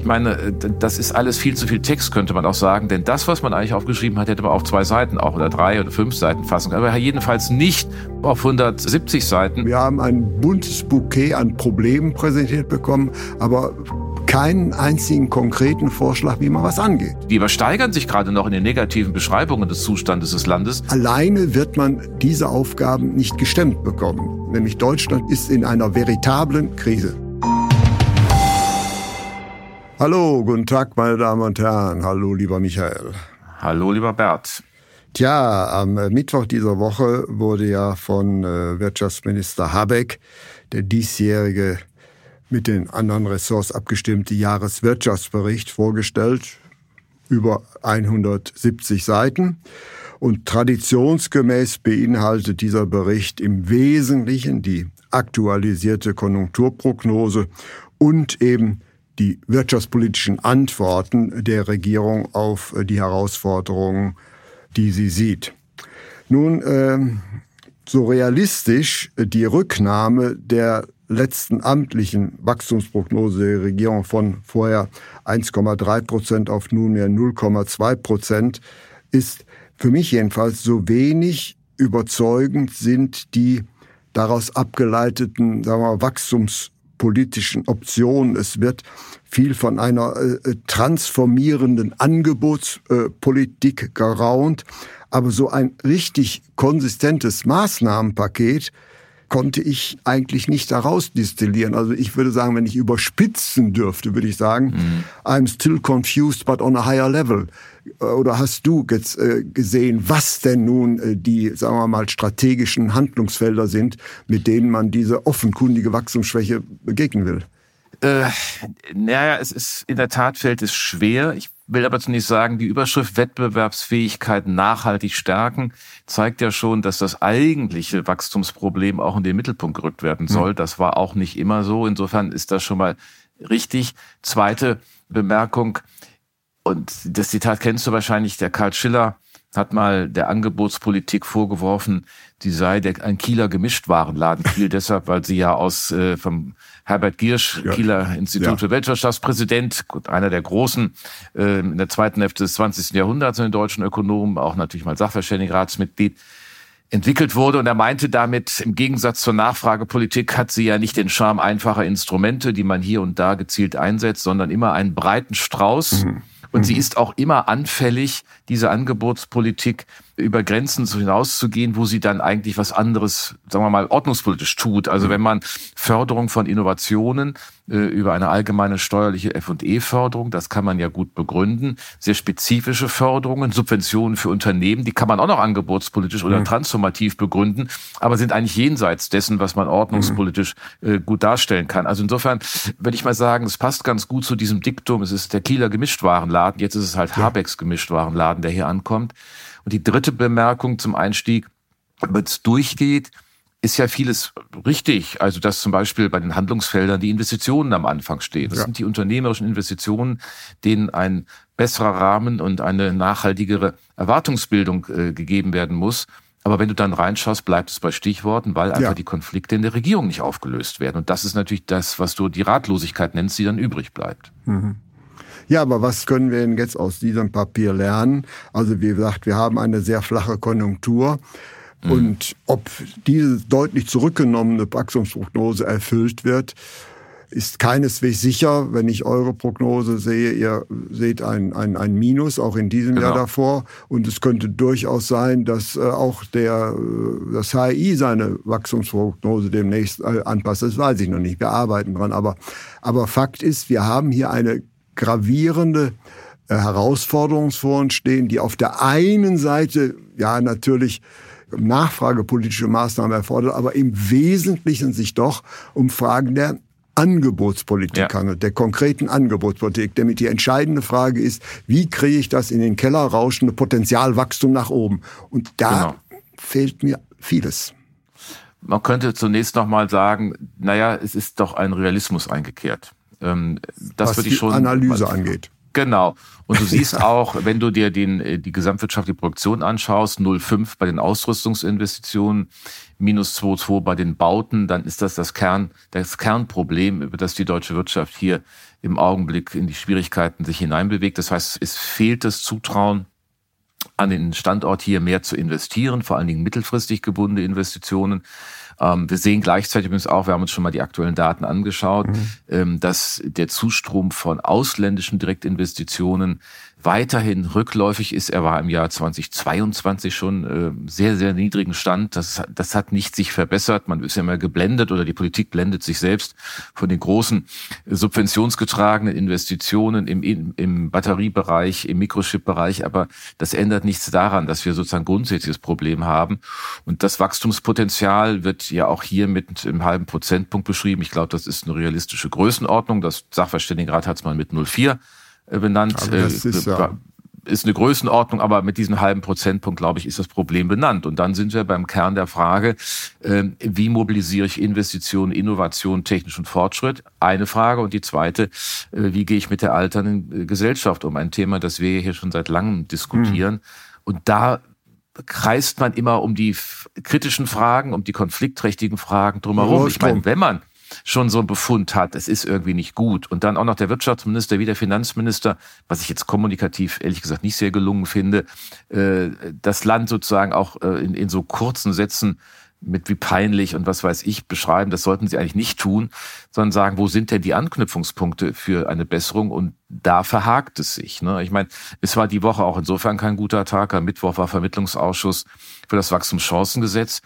Ich meine, äh, das ist alles viel zu viel Text, könnte man auch sagen. Denn das, was man eigentlich aufgeschrieben hat, hätte man auf zwei Seiten auch oder drei oder fünf Seiten fassen können. Aber jedenfalls nicht auf 170 Seiten. Wir haben ein buntes Bouquet an Problemen präsentiert bekommen, aber keinen einzigen konkreten Vorschlag, wie man was angeht. Die übersteigern sich gerade noch in den negativen Beschreibungen des Zustandes des Landes. Alleine wird man diese Aufgaben nicht gestemmt bekommen. Nämlich Deutschland ist in einer veritablen Krise. Hallo, guten Tag, meine Damen und Herren. Hallo, lieber Michael. Hallo, lieber Bert. Tja, am Mittwoch dieser Woche wurde ja von äh, Wirtschaftsminister Habeck der diesjährige mit den anderen Ressorts abgestimmte Jahreswirtschaftsbericht vorgestellt, über 170 Seiten. Und traditionsgemäß beinhaltet dieser Bericht im Wesentlichen die aktualisierte Konjunkturprognose und eben die wirtschaftspolitischen Antworten der Regierung auf äh, die Herausforderungen, die sie sieht. Nun, äh, so realistisch die Rücknahme der letzten amtlichen Wachstumsprognose der Regierung von vorher 1,3 Prozent auf nunmehr 0,2 Prozent ist für mich jedenfalls so wenig überzeugend sind die daraus abgeleiteten sagen wir, mal, Wachstums politischen Optionen. Es wird viel von einer äh, transformierenden Angebotspolitik äh, geraunt. Aber so ein richtig konsistentes Maßnahmenpaket konnte ich eigentlich nicht daraus destillieren. Also ich würde sagen, wenn ich überspitzen dürfte, würde ich sagen, mhm. I'm still confused, but on a higher level. Äh, oder hast du jetzt äh, gesehen, was denn nun äh, die, sagen wir mal, strategischen Handlungsfelder sind, mit denen man diese offenkundige Wachstumsschwäche begegnen will? Äh, naja, es ist in der Tat fällt es schwer. Ich will aber zunächst sagen, die Überschrift Wettbewerbsfähigkeit nachhaltig stärken zeigt ja schon, dass das eigentliche Wachstumsproblem auch in den Mittelpunkt gerückt werden hm. soll. Das war auch nicht immer so. Insofern ist das schon mal richtig. Zweite Bemerkung, und das Zitat kennst du wahrscheinlich, der Karl Schiller hat mal der Angebotspolitik vorgeworfen, die sei der, ein Kieler Gemischtwarenladen. Kiel deshalb, weil sie ja aus äh, vom Herbert Giersch, ja. Kieler Institut ja. für Weltwirtschaftspräsident, einer der großen äh, in der zweiten Hälfte des 20. Jahrhunderts in den deutschen Ökonomen, auch natürlich mal Sachverständigenratsmitglied, entwickelt wurde. Und er meinte damit, im Gegensatz zur Nachfragepolitik hat sie ja nicht den Charme einfacher Instrumente, die man hier und da gezielt einsetzt, sondern immer einen breiten Strauß. Mhm und mhm. sie ist auch immer anfällig, diese Angebotspolitik über Grenzen hinauszugehen, wo sie dann eigentlich was anderes, sagen wir mal, ordnungspolitisch tut. Also mhm. wenn man Förderung von Innovationen äh, über eine allgemeine steuerliche F&E-Förderung, das kann man ja gut begründen, sehr spezifische Förderungen, Subventionen für Unternehmen, die kann man auch noch angebotspolitisch oder mhm. transformativ begründen, aber sind eigentlich jenseits dessen, was man ordnungspolitisch äh, gut darstellen kann. Also insofern würde ich mal sagen, es passt ganz gut zu diesem Diktum, es ist der Kieler Gemischtwarenladen, jetzt ist es halt Habecks Gemischtwarenladen, der hier ankommt. Und die dritte Bemerkung zum Einstieg, wenn es durchgeht, ist ja vieles richtig. Also, dass zum Beispiel bei den Handlungsfeldern die Investitionen am Anfang stehen. Das ja. sind die unternehmerischen Investitionen, denen ein besserer Rahmen und eine nachhaltigere Erwartungsbildung äh, gegeben werden muss. Aber wenn du dann reinschaust, bleibt es bei Stichworten, weil einfach ja. die Konflikte in der Regierung nicht aufgelöst werden. Und das ist natürlich das, was du die Ratlosigkeit nennst, die dann übrig bleibt. Mhm. Ja, aber was können wir denn jetzt aus diesem Papier lernen? Also wie gesagt, wir haben eine sehr flache Konjunktur. Mhm. Und ob diese deutlich zurückgenommene Wachstumsprognose erfüllt wird, ist keineswegs sicher. Wenn ich eure Prognose sehe, ihr seht ein, ein, ein Minus auch in diesem genau. Jahr davor. Und es könnte durchaus sein, dass äh, auch der, äh, das HI seine Wachstumsprognose demnächst äh, anpasst. Das weiß ich noch nicht. Wir arbeiten dran. Aber, aber Fakt ist, wir haben hier eine gravierende äh, Herausforderungen vor uns stehen, die auf der einen Seite ja natürlich nachfragepolitische Maßnahmen erfordert, aber im Wesentlichen sich doch um Fragen der Angebotspolitik ja. handelt, der konkreten Angebotspolitik, damit die entscheidende Frage ist, wie kriege ich das in den Keller rauschende Potenzialwachstum nach oben? Und da genau. fehlt mir vieles. Man könnte zunächst noch mal sagen, naja, es ist doch ein Realismus eingekehrt. Ähm, das Was die schon, Analyse angeht. Genau. Und du siehst auch, wenn du dir den, äh, die gesamtwirtschaftliche Produktion anschaust, 0,5 bei den Ausrüstungsinvestitionen, minus 2,2 bei den Bauten, dann ist das das, Kern, das Kernproblem, über das die deutsche Wirtschaft hier im Augenblick in die Schwierigkeiten sich hineinbewegt. Das heißt, es fehlt das Zutrauen an den Standort hier mehr zu investieren, vor allen Dingen mittelfristig gebundene Investitionen. Ähm, wir sehen gleichzeitig übrigens auch, wir haben uns schon mal die aktuellen Daten angeschaut, mhm. ähm, dass der Zustrom von ausländischen Direktinvestitionen weiterhin rückläufig ist. Er war im Jahr 2022 schon äh, sehr, sehr niedrigen Stand. Das, das hat nicht sich verbessert. Man ist ja immer geblendet oder die Politik blendet sich selbst von den großen subventionsgetragenen Investitionen im, im Batteriebereich, im Mikrochip-Bereich. Aber das ändert nichts daran, dass wir sozusagen grundsätzliches Problem haben. Und das Wachstumspotenzial wird ja auch hier mit einem halben Prozentpunkt beschrieben. Ich glaube, das ist eine realistische Größenordnung. Das Sachverständigenrat hat es mal mit 0,4 äh, benannt. Das ist, äh, ja ist eine Größenordnung, aber mit diesem halben Prozentpunkt, glaube ich, ist das Problem benannt. Und dann sind wir beim Kern der Frage, ähm, wie mobilisiere ich Investitionen, Innovation, technischen Fortschritt? Eine Frage. Und die zweite, äh, wie gehe ich mit der alternden Gesellschaft um? Ein Thema, das wir hier schon seit langem diskutieren. Hm. Und da kreist man immer um die kritischen Fragen, um die konfliktträchtigen Fragen drumherum. Ich meine, wenn man schon so einen Befund hat, es ist irgendwie nicht gut. Und dann auch noch der Wirtschaftsminister wie der Finanzminister, was ich jetzt kommunikativ ehrlich gesagt nicht sehr gelungen finde, äh, das Land sozusagen auch äh, in, in so kurzen Sätzen mit wie peinlich und was weiß ich beschreiben, das sollten sie eigentlich nicht tun, sondern sagen, wo sind denn die Anknüpfungspunkte für eine Besserung? Und da verhakt es sich. Ne? Ich meine, es war die Woche auch insofern kein guter Tag. Am Mittwoch war Vermittlungsausschuss für das Wachstumschancengesetz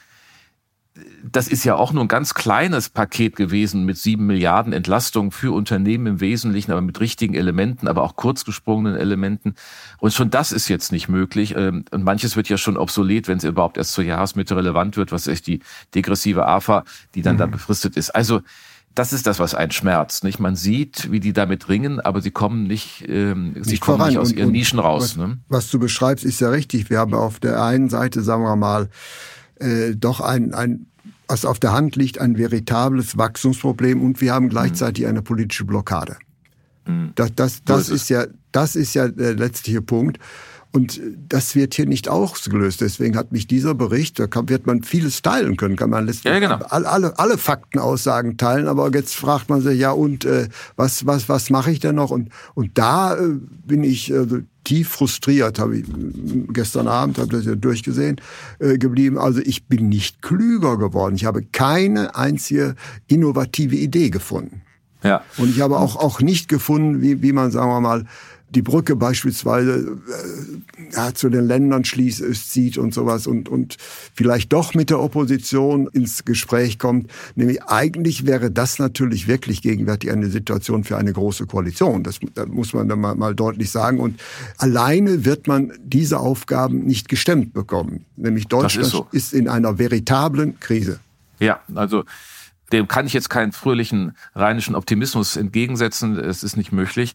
das ist ja auch nur ein ganz kleines Paket gewesen mit sieben Milliarden Entlastung für Unternehmen im Wesentlichen, aber mit richtigen Elementen, aber auch kurzgesprungenen Elementen. Und schon das ist jetzt nicht möglich. Ähm, und manches wird ja schon obsolet, wenn es überhaupt erst zur Jahresmitte relevant wird, was echt die degressive AFA, die dann mhm. da befristet ist. Also das ist das, was einen schmerzt. Nicht? Man sieht, wie die damit ringen, aber sie kommen nicht, ähm, nicht sie kommen voran. nicht aus ihren und, Nischen raus. Was, ne? was du beschreibst, ist ja richtig. Wir haben auf der einen Seite, sagen wir mal, äh, doch ein, ein was auf der Hand liegt, ein veritables Wachstumsproblem und wir haben gleichzeitig mhm. eine politische Blockade. Mhm. Das, das, das, ist ja, das ist ja der letztliche Punkt. Und das wird hier nicht ausgelöst. Deswegen hat mich dieser Bericht, da kann, wird man vieles teilen können, kann man ja, genau. alle, alle, alle Faktenaussagen teilen. Aber jetzt fragt man sich, ja, und äh, was, was, was mache ich denn noch? Und, und da äh, bin ich äh, tief frustriert, habe ich gestern Abend, habe das ja durchgesehen, äh, geblieben. Also ich bin nicht klüger geworden. Ich habe keine einzige innovative Idee gefunden. Ja. Und ich habe auch, auch nicht gefunden, wie, wie man, sagen wir mal, die Brücke beispielsweise äh, ja, zu den Ländern schließt, zieht und sowas und, und vielleicht doch mit der Opposition ins Gespräch kommt. Nämlich eigentlich wäre das natürlich wirklich gegenwärtig eine Situation für eine große Koalition. Das, das muss man dann mal, mal deutlich sagen. Und alleine wird man diese Aufgaben nicht gestemmt bekommen. Nämlich Deutschland ist, so. ist in einer veritablen Krise. Ja, also dem kann ich jetzt keinen fröhlichen rheinischen Optimismus entgegensetzen. Es ist nicht möglich.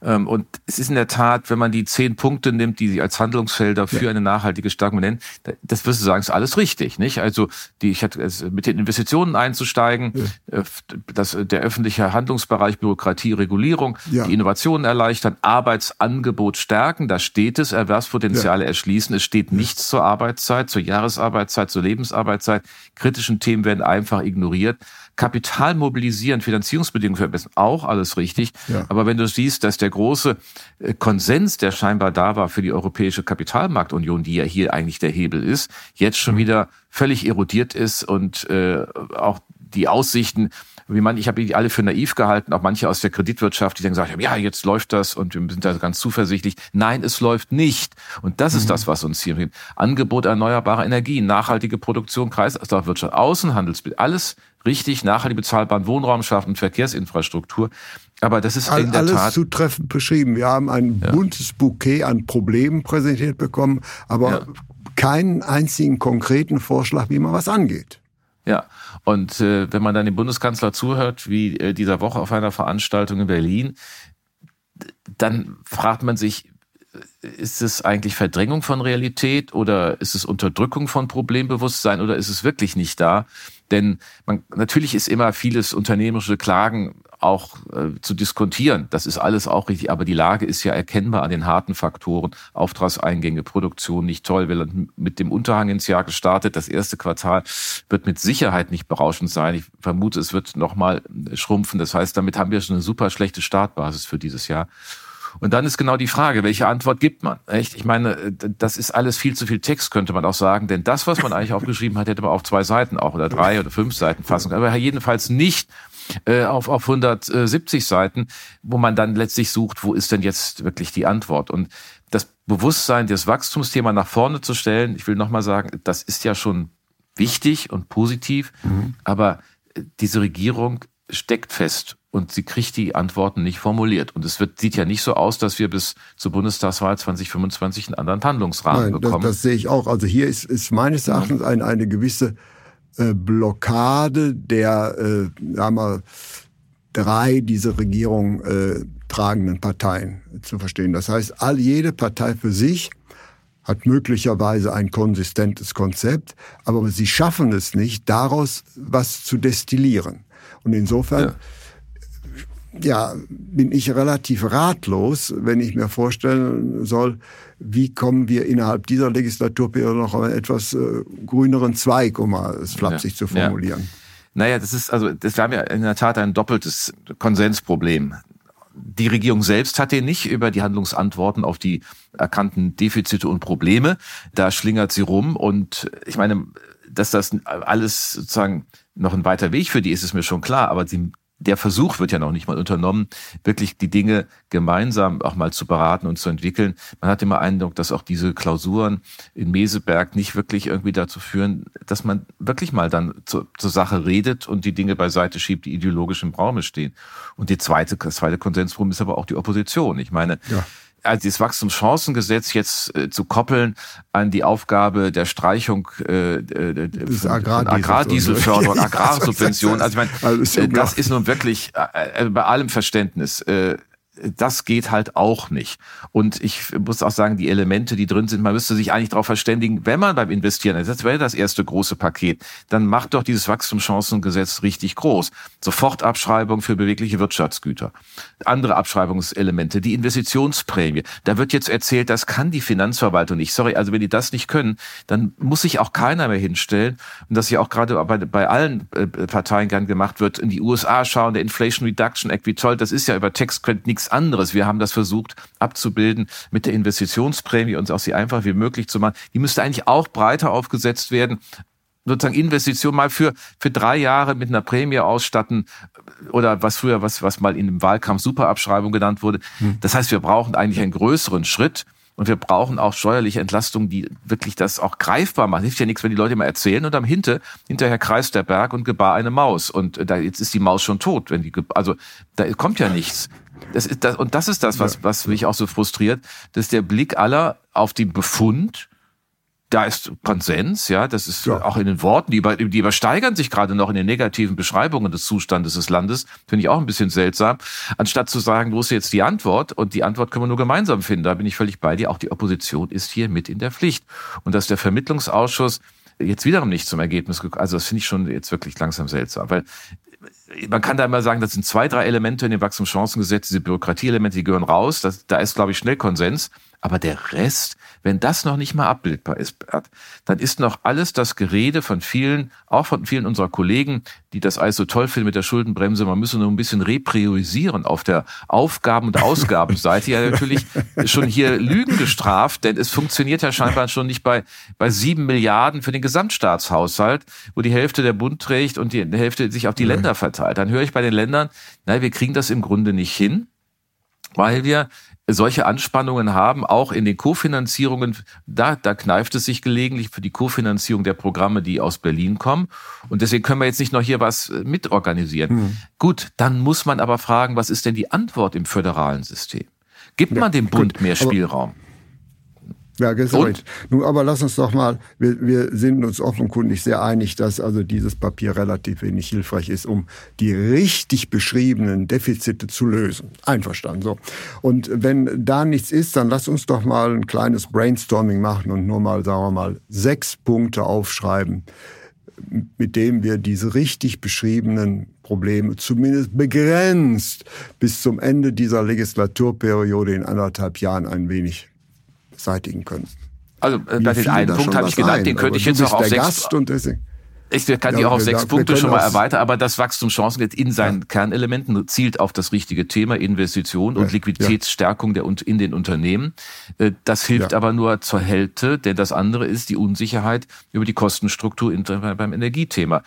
Ähm, und es ist in der Tat, wenn man die zehn Punkte nimmt, die sie als Handlungsfelder für ja. eine nachhaltige Stärkung nennen, das wirst du sagen, ist alles richtig, nicht? Also die, ich hatte mit den Investitionen einzusteigen, ja. Äh, das, der öffentliche Handlungsbereich, Bürokratie, Regulierung, ja. die Innovationen erleichtern, Arbeitsangebot stärken, da steht es, Erwerbspotenziale erschließen, es steht nichts zur Arbeitszeit, zur Jahresarbeitszeit, zur Lebensarbeitszeit, kritischen Themen werden einfach ignoriert. Kapital mobilisieren, Finanzierungsbedingungen verbessern, auch alles richtig. Aber wenn du siehst, dass der der große äh, Konsens, der scheinbar da war für die Europäische Kapitalmarktunion, die ja hier eigentlich der Hebel ist, jetzt schon mhm. wieder völlig erodiert ist und äh, auch die Aussichten wie man, ich habe die alle für naiv gehalten, auch manche aus der Kreditwirtschaft, die dann gesagt haben, ja, jetzt läuft das und wir sind da ganz zuversichtlich. Nein, es läuft nicht. Und das mhm. ist das, was uns hier bringt. Angebot erneuerbarer Energien, nachhaltige Produktion, Kreislaufwirtschaft, Außenhandelsbild, alles richtig, nachhaltig bezahlbaren Wohnraum schaffen, Verkehrsinfrastruktur. Aber das ist in der alles Tat zutreffend beschrieben. Wir haben ein ja. buntes Bouquet an Problemen präsentiert bekommen, aber ja. keinen einzigen konkreten Vorschlag, wie man was angeht. Ja, und äh, wenn man dann dem Bundeskanzler zuhört, wie äh, dieser Woche auf einer Veranstaltung in Berlin, dann fragt man sich, ist es eigentlich Verdrängung von Realität oder ist es Unterdrückung von Problembewusstsein oder ist es wirklich nicht da? Denn man, natürlich ist immer vieles unternehmerische Klagen auch äh, zu diskontieren. Das ist alles auch richtig, aber die Lage ist ja erkennbar an den harten Faktoren. Auftragseingänge, Produktion nicht toll. Wir sind mit dem Unterhang ins Jahr gestartet. Das erste Quartal wird mit Sicherheit nicht berauschend sein. Ich vermute, es wird nochmal schrumpfen. Das heißt, damit haben wir schon eine super schlechte Startbasis für dieses Jahr. Und dann ist genau die Frage, welche Antwort gibt man? Echt? Ich meine, das ist alles viel zu viel Text, könnte man auch sagen. Denn das, was man eigentlich aufgeschrieben hat, hätte man auf zwei Seiten auch oder drei oder fünf Seiten fassen können. Aber jedenfalls nicht äh, auf, auf 170 Seiten, wo man dann letztlich sucht, wo ist denn jetzt wirklich die Antwort? Und das Bewusstsein, das Wachstumsthema nach vorne zu stellen, ich will nochmal sagen, das ist ja schon wichtig und positiv, mhm. aber äh, diese Regierung steckt fest und sie kriegt die Antworten nicht formuliert. Und es wird, sieht ja nicht so aus, dass wir bis zur Bundestagswahl 2025 einen anderen Handlungsrahmen Nein, bekommen. Das, das sehe ich auch. Also hier ist, ist meines Erachtens eine, eine gewisse äh, Blockade der, äh, sagen wir, drei diese Regierung äh, tragenden Parteien zu verstehen. Das heißt, all jede Partei für sich hat möglicherweise ein konsistentes Konzept, aber sie schaffen es nicht, daraus was zu destillieren. Und insofern ja ja, bin ich relativ ratlos, wenn ich mir vorstellen soll, wie kommen wir innerhalb dieser Legislaturperiode noch einen etwas äh, grüneren Zweig, um mal es flapsig ja, zu formulieren. Ja. Naja, das ist also, das, wir haben ja in der Tat ein doppeltes Konsensproblem. Die Regierung selbst hat den nicht über die Handlungsantworten auf die erkannten Defizite und Probleme. Da schlingert sie rum und ich meine, dass das alles sozusagen noch ein weiter Weg für die ist, ist mir schon klar, aber sie der Versuch wird ja noch nicht mal unternommen, wirklich die Dinge gemeinsam auch mal zu beraten und zu entwickeln. Man hat immer Eindruck, dass auch diese Klausuren in Meseberg nicht wirklich irgendwie dazu führen, dass man wirklich mal dann zur, zur Sache redet und die Dinge beiseite schiebt, die ideologisch im Raume stehen. Und die zweite, das zweite Konsensproblem ist aber auch die Opposition. Ich meine, ja also dieses Wachstumschancengesetz jetzt äh, zu koppeln an die Aufgabe der Streichung äh, äh des Agrardieselförderung, Agrarsubventionen. Also ich meine, also das ist nun wirklich äh, äh, bei allem Verständnis äh, das geht halt auch nicht. Und ich muss auch sagen, die Elemente, die drin sind, man müsste sich eigentlich darauf verständigen, wenn man beim Investieren, das wäre das erste große Paket, dann macht doch dieses Wachstumschancengesetz richtig groß. Sofortabschreibung für bewegliche Wirtschaftsgüter. Andere Abschreibungselemente, die Investitionsprämie. Da wird jetzt erzählt, das kann die Finanzverwaltung nicht. Sorry, also wenn die das nicht können, dann muss sich auch keiner mehr hinstellen. Und das ja auch gerade bei, bei allen äh, Parteien gern gemacht wird, in die USA schauen, der Inflation Reduction Act, wie toll, das ist ja über Text nichts anderes. Wir haben das versucht abzubilden mit der Investitionsprämie und auch sie einfach wie möglich zu machen. Die müsste eigentlich auch breiter aufgesetzt werden sozusagen Investition mal für, für drei Jahre mit einer Prämie ausstatten oder was früher, was, was mal in dem Wahlkampf Superabschreibung genannt wurde. Hm. Das heißt, wir brauchen eigentlich einen größeren Schritt und wir brauchen auch steuerliche Entlastungen, die wirklich das auch greifbar machen. Hilft ja nichts, wenn die Leute immer erzählen und am Hinte, hinterher kreist der Berg und gebar eine Maus. Und da, jetzt ist die Maus schon tot, wenn die, also da kommt ja nichts. Das ist das, und das ist das, was, was mich auch so frustriert, dass der Blick aller auf den Befund, da ist Konsens, ja, das ist ja. auch in den Worten, die, über, die übersteigern sich gerade noch in den negativen Beschreibungen des Zustandes des Landes, finde ich auch ein bisschen seltsam, anstatt zu sagen, wo ist jetzt die Antwort? Und die Antwort können wir nur gemeinsam finden. Da bin ich völlig bei dir. Auch die Opposition ist hier mit in der Pflicht. Und dass der Vermittlungsausschuss jetzt wiederum nicht zum Ergebnis gekommen, also das finde ich schon jetzt wirklich langsam seltsam, weil man kann da immer sagen, das sind zwei, drei Elemente in dem Wachstumschancengesetz, diese Bürokratieelemente, die gehören raus. Das, da ist, glaube ich, schnell Konsens. Aber der Rest, Wenn das noch nicht mal abbildbar ist, dann ist noch alles das Gerede von vielen, auch von vielen unserer Kollegen, die das alles so toll finden mit der Schuldenbremse, man müsse nur ein bisschen repriorisieren auf der Aufgaben- und Ausgabenseite, ja natürlich schon hier Lügen gestraft, denn es funktioniert ja scheinbar schon nicht bei, bei sieben Milliarden für den Gesamtstaatshaushalt, wo die Hälfte der Bund trägt und die Hälfte sich auf die Länder verteilt. Dann höre ich bei den Ländern, nein, wir kriegen das im Grunde nicht hin weil wir solche Anspannungen haben, auch in den Kofinanzierungen, da, da kneift es sich gelegentlich für die Kofinanzierung der Programme, die aus Berlin kommen. Und deswegen können wir jetzt nicht noch hier was äh, mitorganisieren. Mhm. Gut, dann muss man aber fragen, was ist denn die Antwort im föderalen System? Gibt ja, man dem Bund gut, mehr Spielraum? Ja, gesagt. Nun, aber lass uns doch mal, wir, wir sind uns offenkundig sehr einig, dass also dieses Papier relativ wenig hilfreich ist, um die richtig beschriebenen Defizite zu lösen. Einverstanden, so. Und wenn da nichts ist, dann lass uns doch mal ein kleines Brainstorming machen und nur mal, sagen wir mal, sechs Punkte aufschreiben, mit dem wir diese richtig beschriebenen Probleme zumindest begrenzt bis zum Ende dieser Legislaturperiode in anderthalb Jahren ein wenig beseitigen können. Also äh, den einen Punkt habe ich genannt, den könnte ich jetzt auch auf sechs. Gast und deswegen. Ich kann die auch auf sechs Punkte schon mal erweitern, aber das Wachstumschancen in seinen ja. Kernelementen zielt auf das richtige Thema Investition und ja. Liquiditätsstärkung der, in den Unternehmen. Äh, das hilft ja. aber nur zur Hälfte, denn das andere ist die Unsicherheit über die Kostenstruktur beim Energiethema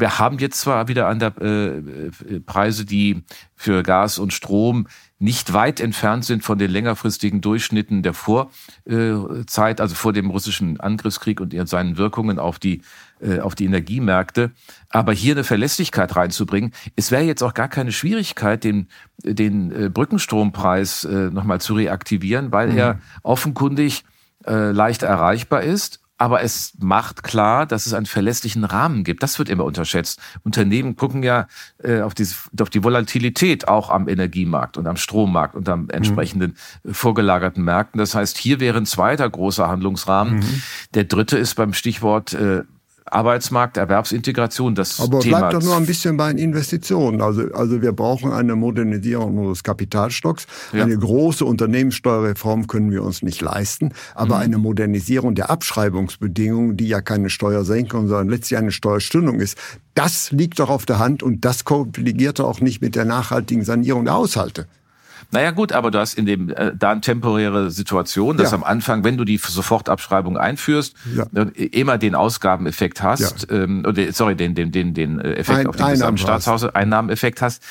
wir haben jetzt zwar wieder an der äh, äh, Preise, die für Gas und Strom nicht weit entfernt sind von den längerfristigen Durchschnitten der Vorzeit, also vor dem russischen Angriffskrieg und seinen Wirkungen auf die äh, auf die Energiemärkte. Aber hier eine Verlässlichkeit reinzubringen, es wäre jetzt auch gar keine Schwierigkeit, den, den äh, Brückenstrompreis äh, nochmal zu reaktivieren, weil mhm. er offenkundig leicht erreichbar ist aber es macht klar, dass es einen verlässlichen Rahmen gibt. Das wird immer unterschätzt. Unternehmen gucken ja äh, auf, diese, auf die Volatilität auch am Energiemarkt und am Strommarkt und am entsprechenden mhm. vorgelagerten Märkten. Das heißt, hier wäre ein zweiter großer Handlungsrahmen. Mhm. Der dritte ist beim Stichwort äh, Arbeitsmarkt, Erwerbsintegration, das Aber Thema. bleibt doch nur ein bisschen bei den Investitionen. Also, also wir brauchen eine Modernisierung unseres Kapitalstocks. Ja. Eine große Unternehmenssteuerreform können wir uns nicht leisten. Aber mhm. eine Modernisierung der Abschreibungsbedingungen, die ja keine Steuersenkung, sondern letztlich eine Steuerstündung ist, das liegt doch auf der Hand und das kolligiert auch nicht mit der nachhaltigen Sanierung der Haushalte. Naja gut, aber du hast in dem äh, da eine temporäre Situation, dass ja. am Anfang, wenn du die Sofortabschreibung einführst, ja. Äh, immer den Ausgabeneffekt hast, ja. ähm, oder sorry, den den den den äh, Effekt Ein, auf den gesamten Staatshaushalt, Einnahmeneffekt hast.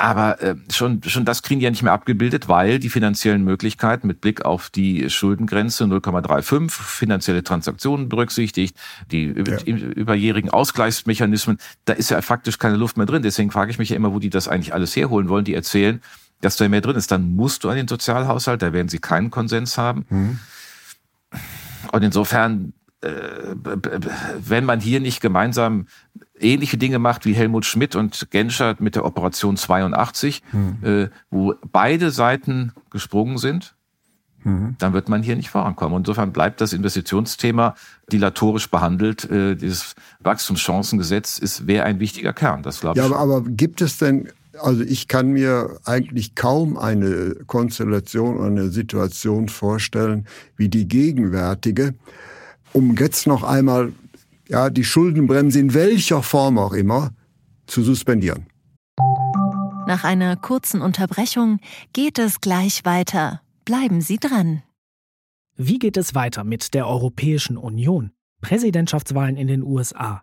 Aber äh, schon, schon das kriegen die ja nicht mehr abgebildet, weil die finanziellen Möglichkeiten mit Blick auf die Schuldengrenze 0,35, finanzielle Transaktionen berücksichtigt, die ja. überjährigen Ausgleichsmechanismen, da ist ja faktisch keine Luft mehr drin. Deswegen frage ich mich ja immer, wo die das eigentlich alles herholen wollen. Die erzählen, dass da mehr drin ist, dann musst du an den Sozialhaushalt, da werden sie keinen Konsens haben. Mhm. Und insofern, äh, wenn man hier nicht gemeinsam ähnliche Dinge macht wie Helmut Schmidt und Genscher mit der Operation 82, mhm. äh, wo beide Seiten gesprungen sind, mhm. dann wird man hier nicht vorankommen. Insofern bleibt das Investitionsthema dilatorisch behandelt. Äh, dieses Wachstumschancengesetz ist wäre ein wichtiger Kern. Das glaube ich. Ja, aber, aber gibt es denn also ich kann mir eigentlich kaum eine Konstellation oder eine Situation vorstellen wie die gegenwärtige, um jetzt noch einmal ja, die Schuldenbremse in welcher Form auch immer zu suspendieren. Nach einer kurzen Unterbrechung geht es gleich weiter. Bleiben Sie dran. Wie geht es weiter mit der Europäischen Union? Präsidentschaftswahlen in den USA,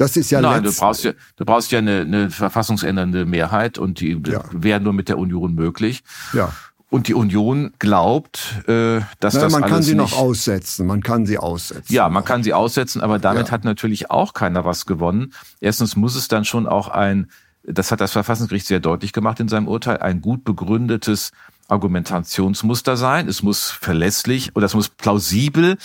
Das ist ja Nein, du brauchst ja, du brauchst ja eine, eine verfassungsändernde Mehrheit und die ja. wäre nur mit der Union möglich. Ja. Und die Union glaubt, äh, dass naja, das man alles kann sie nicht noch aussetzen. Man kann sie aussetzen. Ja, man kann sie aussetzen, aber damit ja. hat natürlich auch keiner was gewonnen. Erstens muss es dann schon auch ein, das hat das Verfassungsgericht sehr deutlich gemacht in seinem Urteil, ein gut begründetes Argumentationsmuster sein. Es muss verlässlich oder es muss plausibel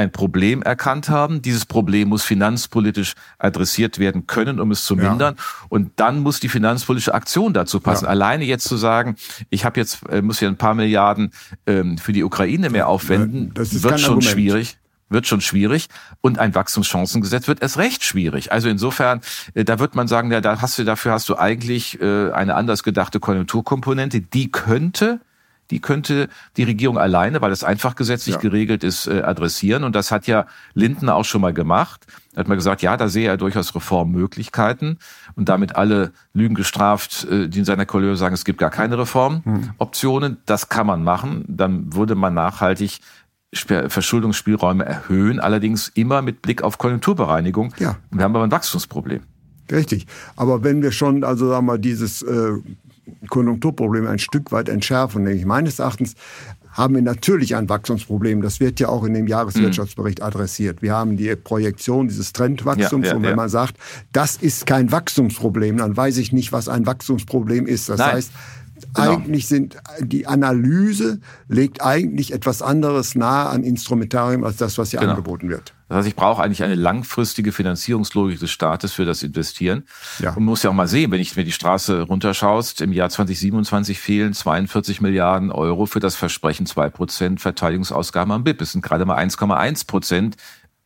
ein Problem erkannt haben. Dieses Problem muss finanzpolitisch adressiert werden können, um es zu mindern. Ja. Und dann muss die finanzpolitische Aktion dazu passen. Ja. Alleine jetzt zu sagen, ich habe jetzt äh, muss ja ein paar Milliarden ähm, für die Ukraine mehr aufwenden, wird schon Argument. schwierig wird schon schwierig und ein Wachstumschancengesetz wird erst recht schwierig. Also insofern, äh, da wird man sagen, ja, da hast du dafür hast du eigentlich äh, eine anders gedachte Konjunkturkomponente, die könnte die könnte die Regierung alleine, weil es einfach gesetzlich ja. geregelt ist, äh, adressieren. Und das hat ja Lindner auch schon mal gemacht. Er hat mal gesagt, ja, da sehe er durchaus Reformmöglichkeiten und damit alle Lügen gestraft, äh, die in seiner Kollege sagen, es gibt gar keine Reformoptionen. Das kann man machen. Dann würde man nachhaltig Verschuldungsspielräume erhöhen, allerdings immer mit Blick auf Konjunkturbereinigung. Ja. Und wir haben aber ein Wachstumsproblem. Richtig. Aber wenn wir schon, also sagen wir mal, dieses äh, Konjunkturproblem ein Stück weit entschärfen. Nämlich meines Erachtens haben wir natürlich ein Wachstumsproblem. Das wird ja auch in dem Jahreswirtschaftsbericht adressiert. Wir haben die Projektion dieses Trendwachstums. Ja, ja, und wenn ja. man sagt, das ist kein Wachstumsproblem, dann weiß ich nicht, was ein Wachstumsproblem ist. Das Nein. heißt, Genau. Eigentlich sind die Analyse legt eigentlich etwas anderes nahe an Instrumentarium als das, was hier genau. angeboten wird. Das heißt, ich brauche eigentlich eine langfristige Finanzierungslogik des Staates für das Investieren. Ja. Und man muss ja auch mal sehen, wenn ich mir die Straße runterschaust, im Jahr 2027 fehlen 42 Milliarden Euro für das Versprechen 2 Prozent Verteidigungsausgaben am BIP. Es sind gerade mal 1,1 Prozent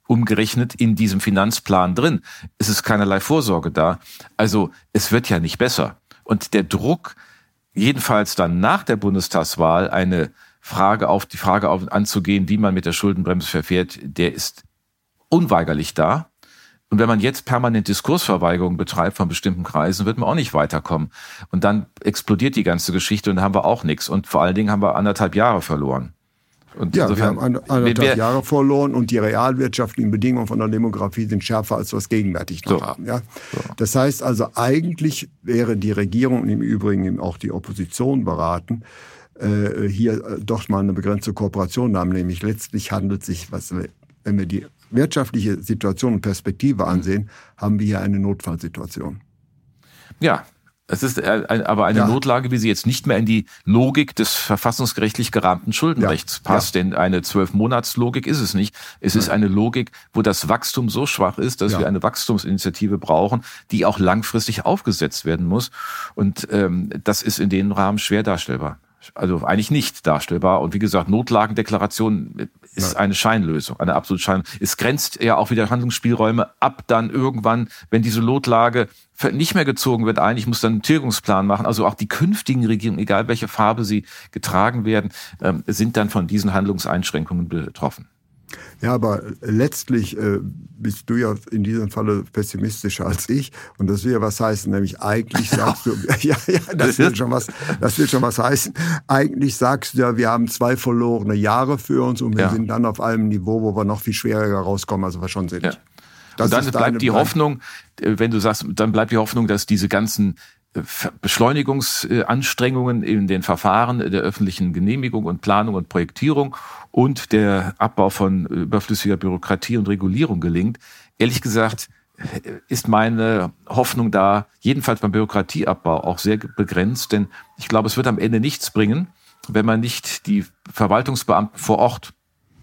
umgerechnet in diesem Finanzplan drin. Es ist keinerlei Vorsorge da. Also es wird ja nicht besser. Und der Druck, jedenfalls dann nach der Bundestagswahl eine Frage auf die Frage auf, anzugehen, wie man mit der Schuldenbremse verfährt, der ist unweigerlich da. Und wenn man jetzt permanent Diskursverweigerung betreibt von bestimmten Kreisen, wird man auch nicht weiterkommen. Und dann explodiert die ganze Geschichte und dann haben wir auch nichts. Und vor allen Dingen haben wir anderthalb Jahre verloren. Und ja, wir haben anderthalb Jahre verloren und die realwirtschaftlichen Bedingungen von der Demografie sind schärfer, als wir es gegenwärtig noch so. haben. Ja? So. Das heißt also, eigentlich wäre die Regierung und im Übrigen auch die Opposition beraten, äh, hier äh, doch mal eine begrenzte Kooperation haben. Nämlich letztlich handelt sich, was, wenn wir die wirtschaftliche Situation und Perspektive ansehen, haben wir hier eine Notfallsituation. Ja, es ist aber eine ja. Notlage, wie sie jetzt nicht mehr in die Logik des verfassungsgerechtlich gerahmten Schuldenrechts ja. passt, ja. denn eine Zwölfmonatslogik ist es nicht. Es ist eine Logik, wo das Wachstum so schwach ist, dass wir eine Wachstumsinitiative brauchen, die auch langfristig aufgesetzt werden muss. Und ähm, das ist in dem Rahmen schwer darstellbar also eigentlich nicht darstellbar. Und wie gesagt, Notlagendeklaration ist eine Scheinlösung, eine absolute Scheinlösung. Es grenzt ja auch wieder Handlungsspielräume ab dann irgendwann, wenn diese Notlage nicht mehr gezogen wird ein. Ich muss dann einen Tilgungsplan machen. Also auch die künftigen Regierungen, egal welche Farbe sie getragen werden, ähm, sind dann von diesen Handlungseinschränkungen betroffen. Ja, aber letztlich äh, bist du ja in diesem Falle pessimistischer als ich. Und das will ja was heißen, nämlich eigentlich sagst du, ja, ja, das will schon was, das will schon was heißen. Eigentlich sagst du ja, wir haben zwei verlorene Jahre für uns und wir ja. sind dann auf einem Niveau, wo wir noch viel schwieriger rauskommen. Also war schon sinnig. Ja. Und dann bleibt die Hoffnung, äh, wenn du sagst, dann bleibt die Hoffnung, dass diese ganzen Beschleunigungsanstrengungen in den Verfahren der öffentlichen Genehmigung und Planung und Projektierung und der Abbau von überflüssiger Bürokratie und Regulierung gelingt. Ehrlich gesagt ist meine Hoffnung da, jedenfalls beim Bürokratieabbau, auch sehr begrenzt, denn ich glaube, es wird am Ende nichts bringen, wenn man nicht die Verwaltungsbeamten vor Ort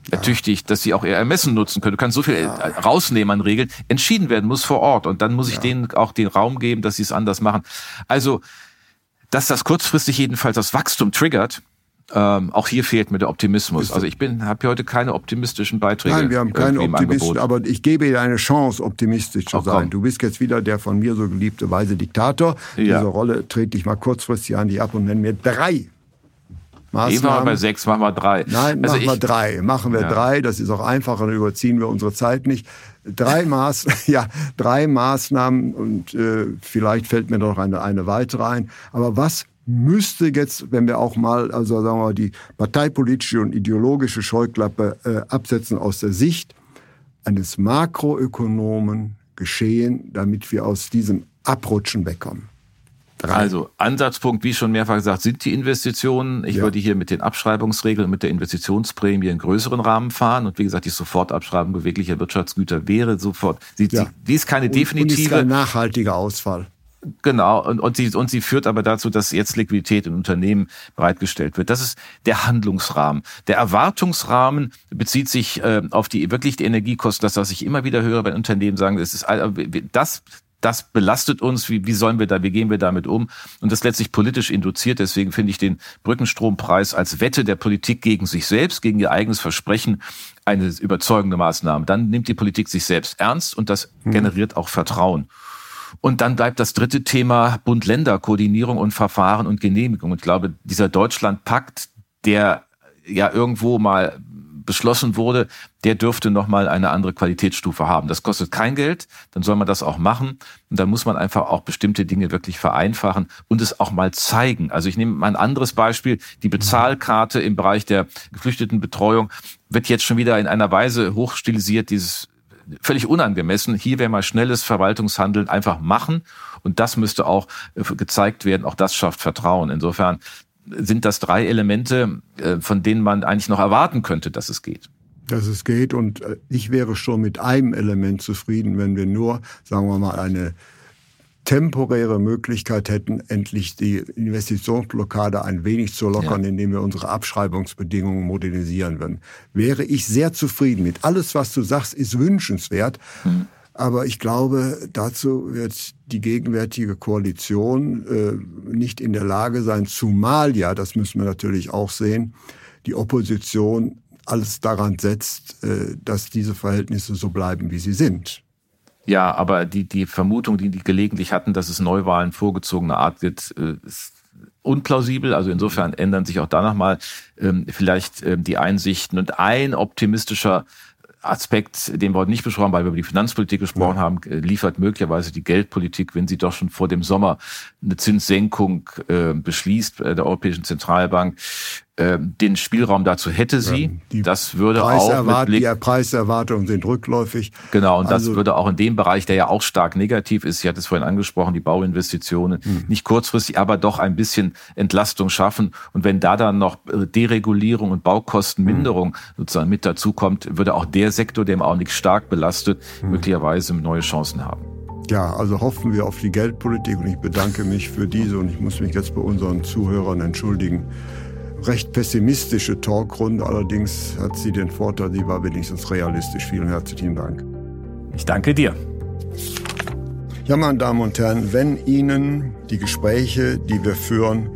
ertüchtigt, dass sie auch ihr Ermessen nutzen können. Du kannst so viel ja. rausnehmen an Regeln. Entschieden werden muss vor Ort und dann muss ich ja. denen auch den Raum geben, dass sie es anders machen. Also, dass das kurzfristig jedenfalls das Wachstum triggert, ähm, auch hier fehlt mir der Optimismus. Also ich bin, habe heute keine optimistischen Beiträge. Nein, wir haben keine Optimisten, aber ich gebe dir eine Chance, optimistisch zu sein. Du bist jetzt wieder der von mir so geliebte weise Diktator. Ja. Diese Rolle trete ich mal kurzfristig an die ab und nenne mir drei Maßnahmen. Eben wir bei sechs, machen wir drei. Nein, also machen wir drei. Machen wir ja. drei, das ist auch einfacher, dann überziehen wir unsere Zeit nicht. Drei, Maß, ja, drei Maßnahmen und äh, vielleicht fällt mir noch eine, eine weitere ein. Aber was müsste jetzt, wenn wir auch mal, also sagen wir mal, die parteipolitische und ideologische Scheuklappe äh, absetzen aus der Sicht eines Makroökonomen geschehen, damit wir aus diesem Abrutschen wegkommen? Drei. Also Ansatzpunkt, wie schon mehrfach gesagt, sind die Investitionen. Ich ja. würde hier mit den Abschreibungsregeln, mit der Investitionsprämie einen größeren Rahmen fahren. Und wie gesagt, die Sofortabschreibung beweglicher Wirtschaftsgüter wäre sofort. Sie, ja. die ist keine definitive. Und ist kein nachhaltiger Ausfall. Genau, und, und, sie, und sie führt aber dazu, dass jetzt Liquidität in Unternehmen bereitgestellt wird. Das ist der Handlungsrahmen. Der Erwartungsrahmen bezieht sich äh, auf die wirklich die Energiekosten, das, was ich immer wieder höre bei Unternehmen sagen, das ist das, das belastet uns, wie, wie sollen wir da, wie gehen wir damit um? Und das letztlich politisch induziert. Deswegen finde ich den Brückenstrompreis als Wette der Politik gegen sich selbst, gegen ihr eigenes Versprechen eine überzeugende Maßnahme. Dann nimmt die Politik sich selbst ernst und das hm. generiert auch Vertrauen. Und dann bleibt das dritte Thema Bund-Länder-Koordinierung und Verfahren und Genehmigung. Und ich glaube, dieser Deutschland-Pakt, der ja irgendwo mal beschlossen wurde, der dürfte nochmal eine andere Qualitätsstufe haben. Das kostet kein Geld, dann soll man das auch machen. Und dann muss man einfach auch bestimmte Dinge wirklich vereinfachen und es auch mal zeigen. Also ich nehme mal ein anderes Beispiel. Die Bezahlkarte im Bereich der Geflüchtetenbetreuung wird jetzt schon wieder in einer Weise hochstilisiert, dieses völlig unangemessen. Hier wäre mal schnelles Verwaltungshandeln einfach machen. Und das müsste auch äh, gezeigt werden. Auch das schafft Vertrauen. Insofern sind das drei Elemente, äh, von denen man eigentlich noch erwarten könnte, dass es geht. Dass es geht. Und äh, ich wäre schon mit einem Element zufrieden, wenn wir nur, sagen wir mal, eine temporäre Möglichkeit hätten, endlich die Investitionsblockade ein wenig zu lockern, ja. indem wir unsere Abschreibungsbedingungen modernisieren würden. Wäre ich sehr zufrieden mit. Alles, was du sagst, ist wünschenswert. Mhm. Aber ich glaube, dazu wird die gegenwärtige Koalition äh, nicht in der Lage sein, zumal ja, das müssen wir natürlich auch sehen, die Opposition alles daran setzt, äh, dass diese Verhältnisse so bleiben, wie sie sind. Ja, aber die, die Vermutung, die die gelegentlich hatten, dass es Neuwahlen vorgezogener Art wird, äh, ist unplausibel. Also insofern ändern sich auch da nochmal ähm, vielleicht ähm, die Einsichten. Und ein optimistischer Aspekt, den wir heute nicht besprochen haben, weil wir über die Finanzpolitik gesprochen ja. haben, äh, liefert möglicherweise die Geldpolitik, wenn sie doch schon vor dem Sommer eine Zinssenkung äh, beschließt äh, der Europäischen Zentralbank, ähm, den Spielraum dazu hätte sie. Ja, das würde auch mit Blick, die Preiserwartungen sind rückläufig. Genau, und also, das würde auch in dem Bereich, der ja auch stark negativ ist, ich hatte es vorhin angesprochen, die Bauinvestitionen, hm. nicht kurzfristig, aber doch ein bisschen Entlastung schaffen. Und wenn da dann noch äh, Deregulierung und Baukostenminderung hm. sozusagen mit dazu kommt, würde auch der Sektor, der im Augenblick stark belastet, hm. möglicherweise neue Chancen haben. Ja, also hoffen wir auf die Geldpolitik und ich bedanke mich für diese und ich muss mich jetzt bei unseren Zuhörern entschuldigen recht pessimistische Talkrunde. Allerdings hat sie den Vorteil, sie war wenigstens realistisch. Vielen herzlichen Dank. Ich danke dir. Ja, meine Damen und Herren, wenn Ihnen die Gespräche, die wir führen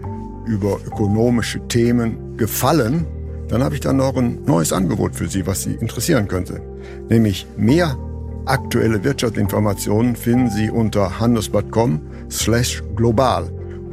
über ökonomische Themen gefallen, dann habe ich dann noch ein neues Angebot für Sie, was Sie interessieren könnte. Nämlich mehr aktuelle Wirtschaftsinformationen finden Sie unter handelsblatt.com slash global